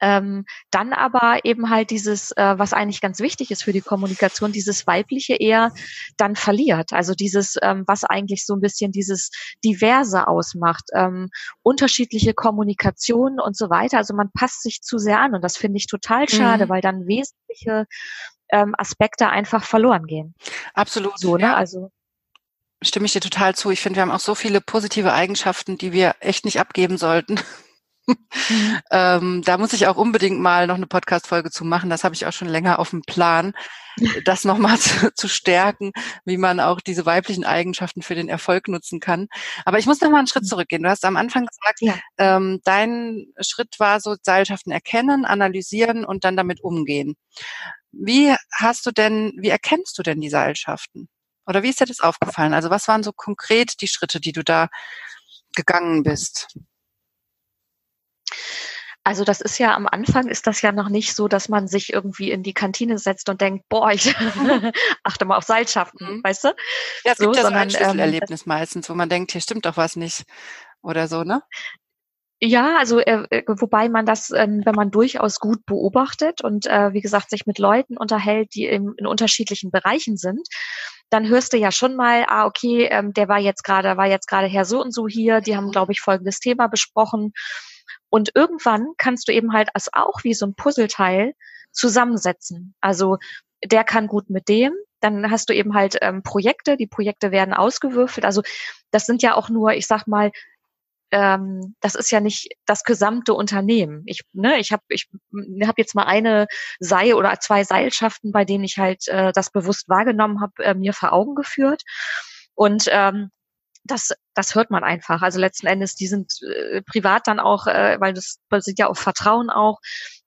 [SPEAKER 2] ähm, dann aber eben halt dieses, äh, was eigentlich ganz wichtig ist für die Kommunikation, dieses weibliche eher dann verliert. Also dieses, ähm, was eigentlich so ein bisschen dieses Diverse ausmacht, ähm, unterschiedliche Kommunikation und so weiter. Also man passt sich zu sehr an und das finde ich total schade, mhm. weil dann wesentliche ähm, Aspekte einfach verloren gehen.
[SPEAKER 1] Absolut. So, ne? Ja. Also stimme ich dir total zu. Ich finde, wir haben auch so viele positive Eigenschaften, die wir echt nicht abgeben sollten. Mhm. ähm, da muss ich auch unbedingt mal noch eine Podcast-Folge zu machen. Das habe ich auch schon länger auf dem Plan, das nochmal zu, zu stärken, wie man auch diese weiblichen Eigenschaften für den Erfolg nutzen kann. Aber ich muss noch mal einen Schritt mhm. zurückgehen. Du hast am Anfang gesagt, ja. ähm, dein Schritt war so Seilschaften erkennen, analysieren und dann damit umgehen. Wie hast du denn, wie erkennst du denn die Seilschaften? Oder wie ist dir das aufgefallen? Also was waren so konkret die Schritte, die du da gegangen bist?
[SPEAKER 2] Also das ist ja am Anfang ist das ja noch nicht so, dass man sich irgendwie in die Kantine setzt und denkt, boah, ich achte mal auf Seilschaften, mhm. weißt du?
[SPEAKER 1] Ja, es so, gibt ja sondern, so ein Schlüsselerlebnis ähm, meistens, wo man denkt, hier stimmt doch was nicht oder so, ne?
[SPEAKER 2] Ja, also äh, äh, wobei man das, ähm, wenn man durchaus gut beobachtet und äh, wie gesagt sich mit Leuten unterhält, die im, in unterschiedlichen Bereichen sind, dann hörst du ja schon mal, ah okay, ähm, der war jetzt gerade, war jetzt gerade Herr so und so hier, die haben mhm. glaube ich folgendes Thema besprochen und irgendwann kannst du eben halt als auch wie so ein Puzzleteil zusammensetzen. Also der kann gut mit dem, dann hast du eben halt ähm, Projekte, die Projekte werden ausgewürfelt. Also das sind ja auch nur, ich sag mal, ähm, das ist ja nicht das gesamte Unternehmen. Ich, ne, ich habe ich hab jetzt mal eine Seil oder zwei Seilschaften, bei denen ich halt äh, das bewusst wahrgenommen habe, äh, mir vor Augen geführt. Und ähm, das, das hört man einfach. Also letzten Endes, die sind äh, privat dann auch, äh, weil das basiert ja auf Vertrauen auch,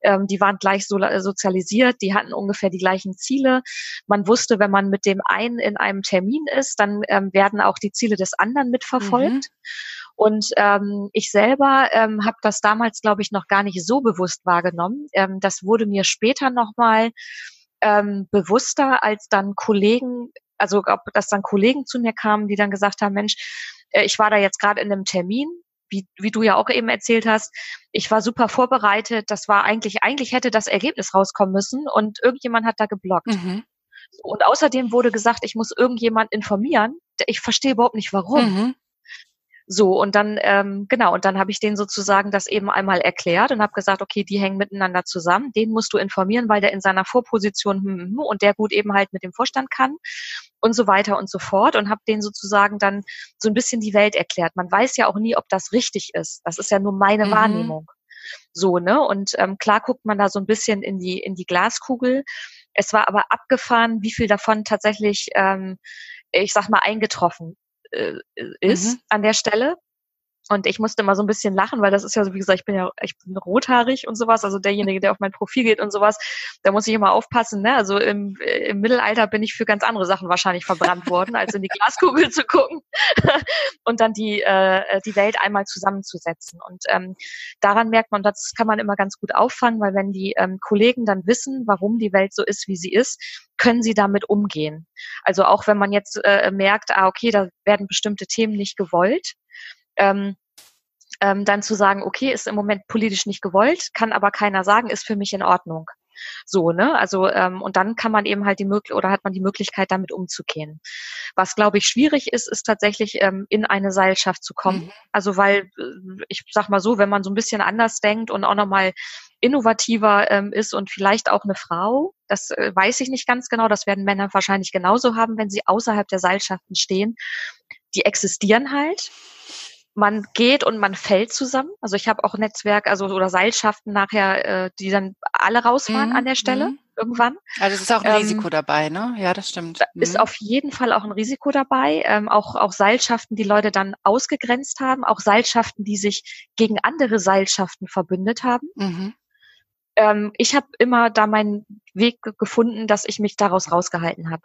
[SPEAKER 2] ähm, die waren gleich so, sozialisiert, die hatten ungefähr die gleichen Ziele. Man wusste, wenn man mit dem einen in einem Termin ist, dann ähm, werden auch die Ziele des anderen mitverfolgt. Mhm. Und ähm, ich selber ähm, habe das damals, glaube ich, noch gar nicht so bewusst wahrgenommen. Ähm, das wurde mir später nochmal ähm, bewusster, als dann Kollegen also ob das dann Kollegen zu mir kamen, die dann gesagt haben, Mensch, äh, ich war da jetzt gerade in einem Termin, wie, wie du ja auch eben erzählt hast, ich war super vorbereitet, das war eigentlich, eigentlich hätte das Ergebnis rauskommen müssen und irgendjemand hat da geblockt. Mhm. Und außerdem wurde gesagt, ich muss irgendjemand informieren. Ich verstehe überhaupt nicht warum. Mhm. So, und dann, ähm, genau, und dann habe ich denen sozusagen das eben einmal erklärt und habe gesagt, okay, die hängen miteinander zusammen, den musst du informieren, weil der in seiner Vorposition hm, hm, hm, und der gut eben halt mit dem Vorstand kann und so weiter und so fort und habe denen sozusagen dann so ein bisschen die Welt erklärt. Man weiß ja auch nie, ob das richtig ist. Das ist ja nur meine mhm. Wahrnehmung. So, ne? Und ähm, klar guckt man da so ein bisschen in die, in die Glaskugel. Es war aber abgefahren, wie viel davon tatsächlich, ähm, ich sag mal, eingetroffen äh, ist mhm. an der Stelle. Und ich musste immer so ein bisschen lachen, weil das ist ja so, wie gesagt, ich bin ja, ich bin rothaarig und sowas, also derjenige, der auf mein Profil geht und sowas, da muss ich immer aufpassen, ne? Also im, im Mittelalter bin ich für ganz andere Sachen wahrscheinlich verbrannt worden, als in die Glaskugel zu gucken und dann die, äh, die Welt einmal zusammenzusetzen. Und ähm, daran merkt man, das kann man immer ganz gut auffangen, weil wenn die ähm, Kollegen dann wissen, warum die Welt so ist, wie sie ist, können sie damit umgehen. Also auch wenn man jetzt äh, merkt, ah, okay, da werden bestimmte Themen nicht gewollt, ähm, ähm, dann zu sagen, okay, ist im Moment politisch nicht gewollt, kann aber keiner sagen, ist für mich in Ordnung. So, ne? Also, ähm, und dann kann man eben halt die Möglichkeit oder hat man die Möglichkeit, damit umzugehen. Was, glaube ich, schwierig ist, ist tatsächlich ähm, in eine Seilschaft zu kommen. Mhm. Also, weil, äh, ich sag mal so, wenn man so ein bisschen anders denkt und auch nochmal innovativer ähm, ist und vielleicht auch eine Frau, das äh, weiß ich nicht ganz genau, das werden Männer wahrscheinlich genauso haben, wenn sie außerhalb der Seilschaften stehen. Die existieren halt man geht und man fällt zusammen. Also ich habe auch Netzwerk, also oder Seilschaften nachher, äh, die dann alle rausfahren mhm. an der Stelle mhm. irgendwann.
[SPEAKER 1] Also es ist auch ein ähm, Risiko dabei, ne? Ja, das stimmt.
[SPEAKER 2] Mhm. Ist auf jeden Fall auch ein Risiko dabei. Ähm, auch auch Seilschaften, die Leute dann ausgegrenzt haben, auch Seilschaften, die sich gegen andere Seilschaften verbündet haben. Mhm. Ähm, ich habe immer da meinen Weg gefunden, dass ich mich daraus rausgehalten habe.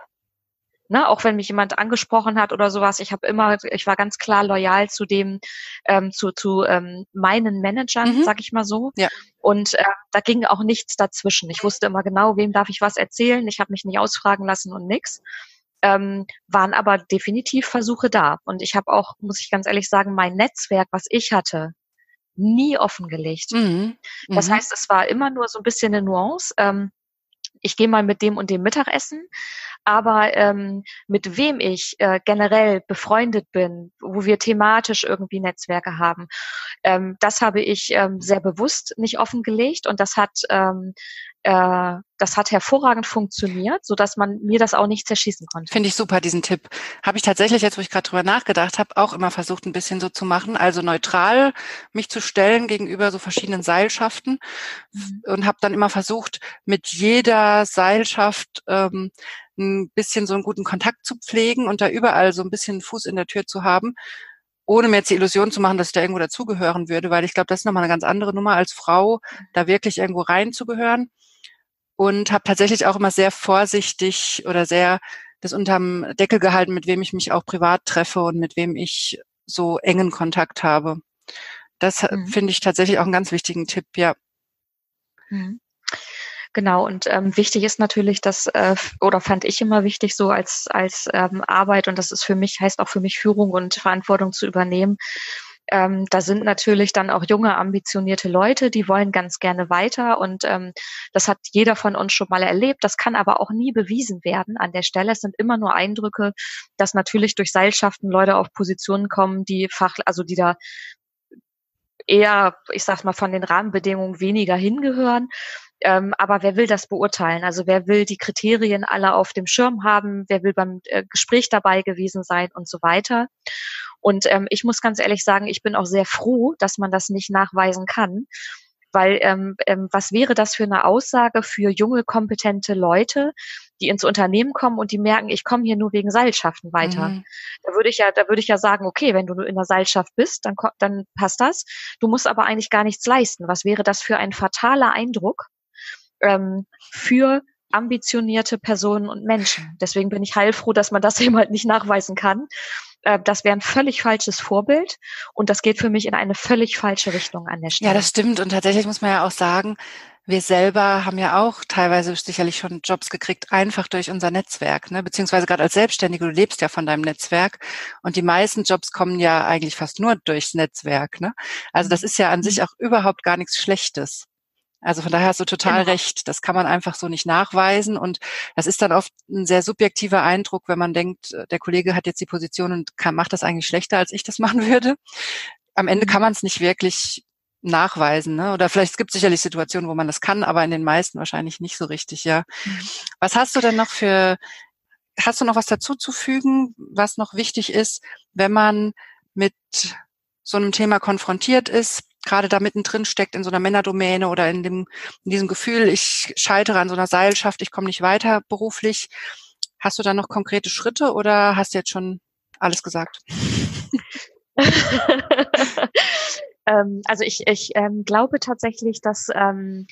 [SPEAKER 2] Ne, auch wenn mich jemand angesprochen hat oder sowas, ich habe immer, ich war ganz klar loyal zu dem, ähm, zu, zu ähm, meinen Managern, mhm. sag ich mal so. Ja. Und äh, da ging auch nichts dazwischen. Ich wusste immer genau, wem darf ich was erzählen. Ich habe mich nicht ausfragen lassen und nix. Ähm, waren aber definitiv Versuche da. Und ich habe auch, muss ich ganz ehrlich sagen, mein Netzwerk, was ich hatte, nie offengelegt. Mhm. Das mhm. heißt, es war immer nur so ein bisschen eine Nuance. Ähm, ich gehe mal mit dem und dem Mittagessen, aber ähm, mit wem ich äh, generell befreundet bin, wo wir thematisch irgendwie Netzwerke haben, ähm, das habe ich ähm, sehr bewusst nicht offengelegt. Und das hat ähm, äh, das hat hervorragend funktioniert, so dass man mir das auch nicht zerschießen konnte.
[SPEAKER 1] Finde ich super, diesen Tipp. Habe ich tatsächlich jetzt, wo ich gerade drüber nachgedacht habe, auch immer versucht, ein bisschen so zu machen, also neutral mich zu stellen gegenüber so verschiedenen Seilschaften mhm. und habe dann immer versucht, mit jeder Seilschaft ähm, ein bisschen so einen guten Kontakt zu pflegen und da überall so ein bisschen Fuß in der Tür zu haben ohne mir jetzt die Illusion zu machen, dass ich da irgendwo dazugehören würde, weil ich glaube, das ist nochmal eine ganz andere Nummer als Frau, da wirklich irgendwo reinzugehören und habe tatsächlich auch immer sehr vorsichtig oder sehr das unterm Deckel gehalten, mit wem ich mich auch privat treffe und mit wem ich so engen Kontakt habe. Das mhm. finde ich tatsächlich auch einen ganz wichtigen Tipp, ja.
[SPEAKER 2] Mhm. Genau, und ähm, wichtig ist natürlich, dass, äh, oder fand ich immer wichtig, so als, als ähm, Arbeit, und das ist für mich, heißt auch für mich Führung und Verantwortung zu übernehmen, ähm, da sind natürlich dann auch junge, ambitionierte Leute, die wollen ganz gerne weiter und ähm, das hat jeder von uns schon mal erlebt. Das kann aber auch nie bewiesen werden an der Stelle. Es sind immer nur Eindrücke, dass natürlich durch Seilschaften Leute auf Positionen kommen, die Fach, also die da eher, ich sag mal, von den Rahmenbedingungen weniger hingehören. Ähm, aber wer will das beurteilen? Also wer will die Kriterien alle auf dem Schirm haben? Wer will beim äh, Gespräch dabei gewesen sein und so weiter? Und ähm, ich muss ganz ehrlich sagen, ich bin auch sehr froh, dass man das nicht nachweisen kann. Weil ähm, ähm, was wäre das für eine Aussage für junge, kompetente Leute, die ins Unternehmen kommen und die merken, ich komme hier nur wegen Seilschaften weiter. Mhm. Da würde ich ja, da würde ich ja sagen, okay, wenn du in der Seilschaft bist, dann, dann passt das. Du musst aber eigentlich gar nichts leisten. Was wäre das für ein fataler Eindruck ähm, für ambitionierte Personen und Menschen. Deswegen bin ich heilfroh, dass man das eben halt nicht nachweisen kann. Äh, das wäre ein völlig falsches Vorbild und das geht für mich in eine völlig falsche Richtung an der Stelle.
[SPEAKER 1] Ja, das stimmt. Und tatsächlich muss man ja auch sagen, wir selber haben ja auch teilweise sicherlich schon Jobs gekriegt, einfach durch unser Netzwerk, ne? beziehungsweise gerade als Selbstständige, du lebst ja von deinem Netzwerk und die meisten Jobs kommen ja eigentlich fast nur durchs Netzwerk. Ne? Also das mhm. ist ja an sich mhm. auch überhaupt gar nichts Schlechtes. Also von daher hast du total genau. recht. Das kann man einfach so nicht nachweisen. Und das ist dann oft ein sehr subjektiver Eindruck, wenn man denkt, äh, der Kollege hat jetzt die Position und kann, macht das eigentlich schlechter, als ich das machen würde. Am Ende mhm. kann man es nicht wirklich nachweisen. Ne? Oder vielleicht es gibt sicherlich Situationen, wo man das kann, aber in den meisten wahrscheinlich nicht so richtig, ja. Mhm. Was hast du denn noch für, hast du noch was dazu zu fügen, was noch wichtig ist, wenn man mit so einem Thema konfrontiert ist, gerade da mittendrin steckt in so einer Männerdomäne oder in dem, in diesem Gefühl, ich scheitere an so einer Seilschaft, ich komme nicht weiter beruflich. Hast du da noch konkrete Schritte oder hast du jetzt schon alles gesagt.
[SPEAKER 2] ähm, also ich, ich ähm, glaube tatsächlich, dass ähm,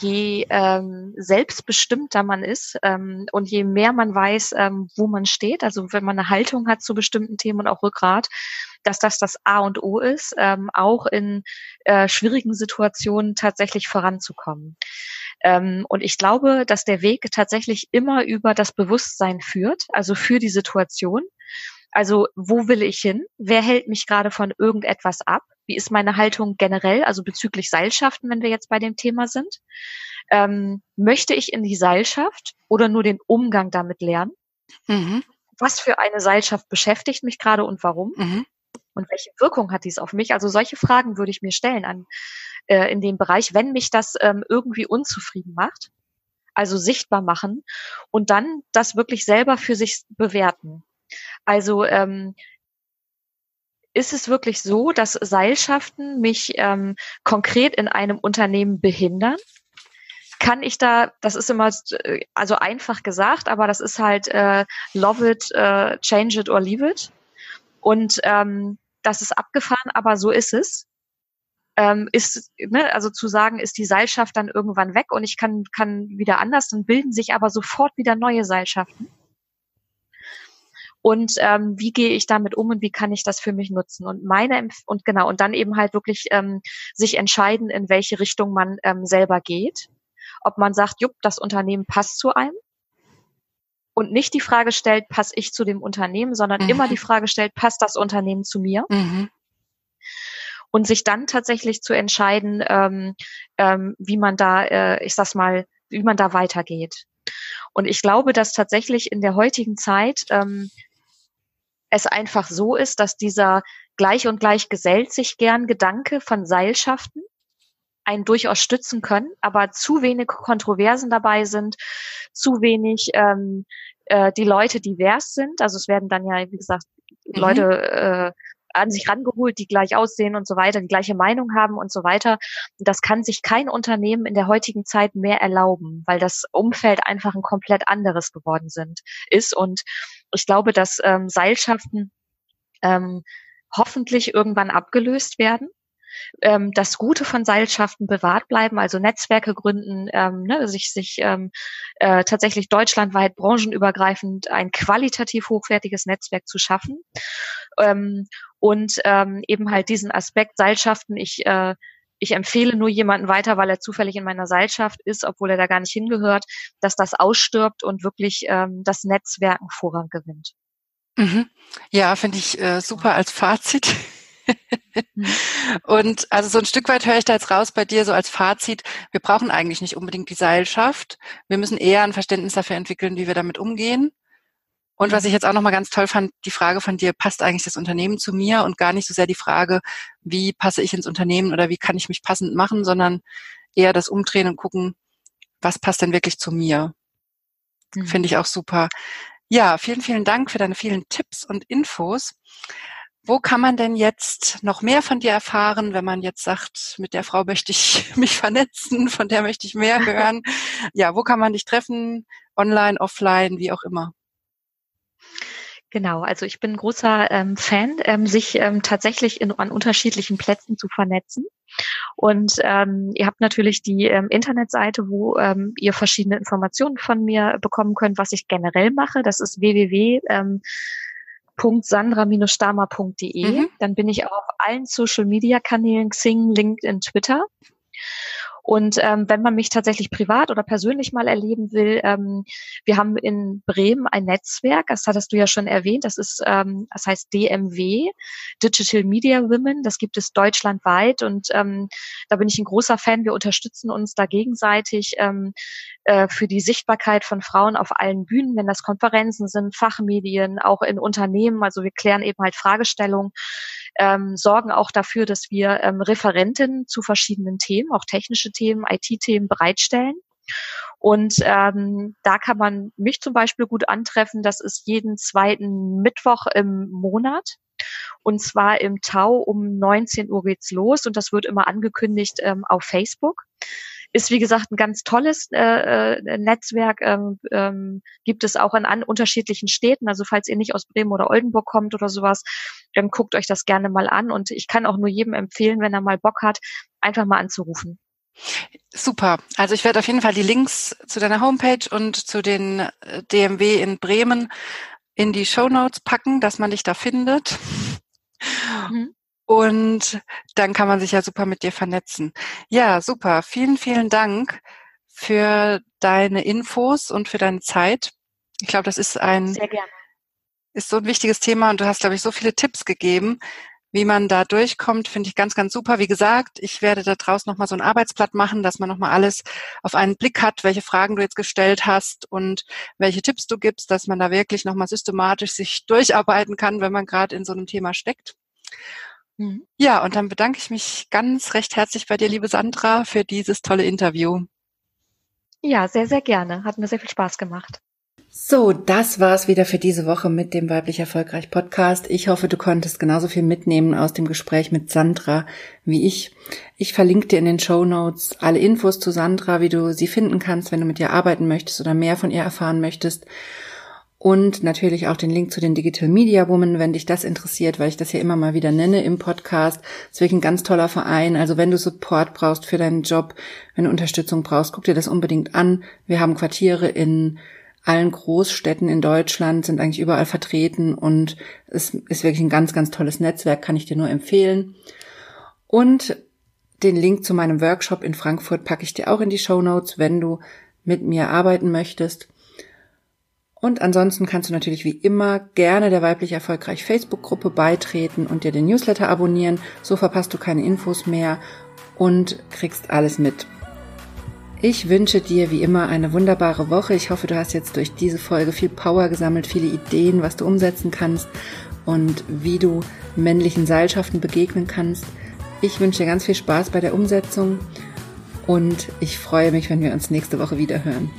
[SPEAKER 2] je ähm, selbstbestimmter man ist ähm, und je mehr man weiß, ähm, wo man steht, also wenn man eine Haltung hat zu bestimmten Themen und auch Rückgrat, dass das das A und O ist, ähm, auch in äh, schwierigen Situationen tatsächlich voranzukommen. Ähm, und ich glaube, dass der Weg tatsächlich immer über das Bewusstsein führt, also für die Situation. Also wo will ich hin? Wer hält mich gerade von irgendetwas ab? Wie ist meine Haltung generell, also bezüglich Seilschaften, wenn wir jetzt bei dem Thema sind? Ähm, möchte ich in die Seilschaft oder nur den Umgang damit lernen? Mhm. Was für eine Seilschaft beschäftigt mich gerade und warum? Mhm. Und welche Wirkung hat dies auf mich? Also solche Fragen würde ich mir stellen an äh, in dem Bereich, wenn mich das ähm, irgendwie unzufrieden macht. Also sichtbar machen und dann das wirklich selber für sich bewerten. Also ähm, ist es wirklich so, dass Seilschaften mich ähm, konkret in einem Unternehmen behindern? Kann ich da, das ist immer also einfach gesagt, aber das ist halt äh, love it, äh, change it or leave it. Und ähm, das ist abgefahren, aber so ist es. Ähm, ist, ne, also zu sagen, ist die Seilschaft dann irgendwann weg und ich kann, kann wieder anders, dann bilden sich aber sofort wieder neue Seilschaften und ähm, wie gehe ich damit um und wie kann ich das für mich nutzen und meine und genau und dann eben halt wirklich ähm, sich entscheiden, in welche Richtung man ähm, selber geht, ob man sagt, jupp, das Unternehmen passt zu einem und nicht die Frage stellt, passe ich zu dem Unternehmen, sondern mhm. immer die Frage stellt, passt das Unternehmen zu mir? Mhm. Und sich dann tatsächlich zu entscheiden, ähm, ähm, wie man da, äh, ich sag's mal, wie man da weitergeht. Und ich glaube, dass tatsächlich in der heutigen Zeit ähm, es einfach so ist, dass dieser gleich und gleich gesellt sich gern Gedanke von Seilschaften einen durchaus stützen können, aber zu wenig Kontroversen dabei sind, zu wenig ähm, äh, die Leute divers sind. Also es werden dann ja, wie gesagt, mhm. Leute äh, an sich rangeholt, die gleich aussehen und so weiter, die gleiche Meinung haben und so weiter. Das kann sich kein Unternehmen in der heutigen Zeit mehr erlauben, weil das Umfeld einfach ein komplett anderes geworden sind, ist. Und ich glaube, dass ähm, Seilschaften ähm, hoffentlich irgendwann abgelöst werden. Ähm, das Gute von Seilschaften bewahrt bleiben, also Netzwerke gründen, ähm, ne, sich, sich ähm, äh, tatsächlich deutschlandweit branchenübergreifend ein qualitativ hochwertiges Netzwerk zu schaffen ähm, und ähm, eben halt diesen Aspekt Seilschaften. Ich äh, ich empfehle nur jemanden weiter, weil er zufällig in meiner Seilschaft ist, obwohl er da gar nicht hingehört, dass das ausstirbt und wirklich ähm, das Netzwerken Vorrang gewinnt.
[SPEAKER 1] Mhm. Ja, finde ich äh, super als Fazit. Mhm. und also so ein Stück weit höre ich da jetzt raus bei dir so als Fazit, wir brauchen eigentlich nicht unbedingt die Seilschaft. Wir müssen eher ein Verständnis dafür entwickeln, wie wir damit umgehen. Und was ich jetzt auch nochmal ganz toll fand, die Frage von dir, passt eigentlich das Unternehmen zu mir und gar nicht so sehr die Frage, wie passe ich ins Unternehmen oder wie kann ich mich passend machen, sondern eher das Umdrehen und gucken, was passt denn wirklich zu mir. Mhm. Finde ich auch super. Ja, vielen, vielen Dank für deine vielen Tipps und Infos. Wo kann man denn jetzt noch mehr von dir erfahren, wenn man jetzt sagt, mit der Frau möchte ich mich vernetzen, von der möchte ich mehr hören? Ja, wo kann man dich treffen? Online, offline, wie auch immer.
[SPEAKER 2] Genau, also ich bin großer ähm, Fan, ähm, sich ähm, tatsächlich in, an unterschiedlichen Plätzen zu vernetzen. Und ähm, ihr habt natürlich die ähm, Internetseite, wo ähm, ihr verschiedene Informationen von mir bekommen könnt, was ich generell mache. Das ist www.sandra-stamer.de. Mhm. Dann bin ich auch auf allen Social-Media-Kanälen, Xing, LinkedIn, Twitter. Und ähm, wenn man mich tatsächlich privat oder persönlich mal erleben will, ähm, wir haben in Bremen ein Netzwerk, das hattest du ja schon erwähnt, das ist, ähm, das heißt DMW, Digital Media Women, das gibt es deutschlandweit und ähm, da bin ich ein großer Fan. Wir unterstützen uns da gegenseitig ähm, äh, für die Sichtbarkeit von Frauen auf allen Bühnen, wenn das Konferenzen sind, Fachmedien, auch in Unternehmen. Also wir klären eben halt Fragestellungen ähm, sorgen auch dafür, dass wir ähm, Referentinnen zu verschiedenen Themen, auch technische Themen, IT-Themen bereitstellen. Und ähm, da kann man mich zum Beispiel gut antreffen. Das ist jeden zweiten Mittwoch im Monat. Und zwar im Tau um 19 Uhr geht's los und das wird immer angekündigt ähm, auf Facebook ist wie gesagt ein ganz tolles äh, äh, Netzwerk, ähm, ähm, gibt es auch in an unterschiedlichen Städten. Also falls ihr nicht aus Bremen oder Oldenburg kommt oder sowas, dann guckt euch das gerne mal an. Und ich kann auch nur jedem empfehlen, wenn er mal Bock hat, einfach mal anzurufen.
[SPEAKER 1] Super. Also ich werde auf jeden Fall die Links zu deiner Homepage und zu den äh, DMW in Bremen in die Show Notes packen, dass man dich da findet. Mhm. Und dann kann man sich ja super mit dir vernetzen. Ja, super. Vielen, vielen Dank für deine Infos und für deine Zeit. Ich glaube, das ist ein, ist so ein wichtiges Thema und du hast, glaube ich, so viele Tipps gegeben, wie man da durchkommt, finde ich ganz, ganz super. Wie gesagt, ich werde da draußen nochmal so ein Arbeitsblatt machen, dass man nochmal alles auf einen Blick hat, welche Fragen du jetzt gestellt hast und welche Tipps du gibst, dass man da wirklich nochmal systematisch sich durcharbeiten kann, wenn man gerade in so einem Thema steckt. Mhm. Ja, und dann bedanke ich mich ganz recht herzlich bei dir, liebe Sandra, für dieses tolle Interview.
[SPEAKER 2] Ja, sehr, sehr gerne. Hat mir sehr viel Spaß gemacht.
[SPEAKER 1] So, das war's wieder für diese Woche mit dem Weiblich Erfolgreich Podcast. Ich hoffe, du konntest genauso viel mitnehmen aus dem Gespräch mit Sandra wie ich. Ich verlinke dir in den Show Notes alle Infos zu Sandra, wie du sie finden kannst, wenn du mit ihr arbeiten möchtest oder mehr von ihr erfahren möchtest und natürlich auch den Link zu den Digital Media Women, wenn dich das interessiert, weil ich das ja immer mal wieder nenne im Podcast. Das ist wirklich ein ganz toller Verein. Also wenn du Support brauchst für deinen Job, wenn du Unterstützung brauchst, guck dir das unbedingt an. Wir haben Quartiere in allen Großstädten in Deutschland, sind eigentlich überall vertreten und es ist wirklich ein ganz, ganz tolles Netzwerk, kann ich dir nur empfehlen. Und den Link zu meinem Workshop in Frankfurt packe ich dir auch in die Show Notes, wenn du mit mir arbeiten möchtest. Und ansonsten kannst du natürlich wie immer gerne der weiblich erfolgreich Facebook-Gruppe beitreten und dir den Newsletter abonnieren. So verpasst du keine Infos mehr und kriegst alles mit. Ich wünsche dir wie immer eine wunderbare Woche. Ich hoffe, du hast jetzt durch diese Folge viel Power gesammelt, viele Ideen, was du umsetzen kannst und wie du männlichen Seilschaften begegnen kannst. Ich wünsche dir ganz viel Spaß bei der Umsetzung und ich freue mich, wenn wir uns nächste Woche wieder hören.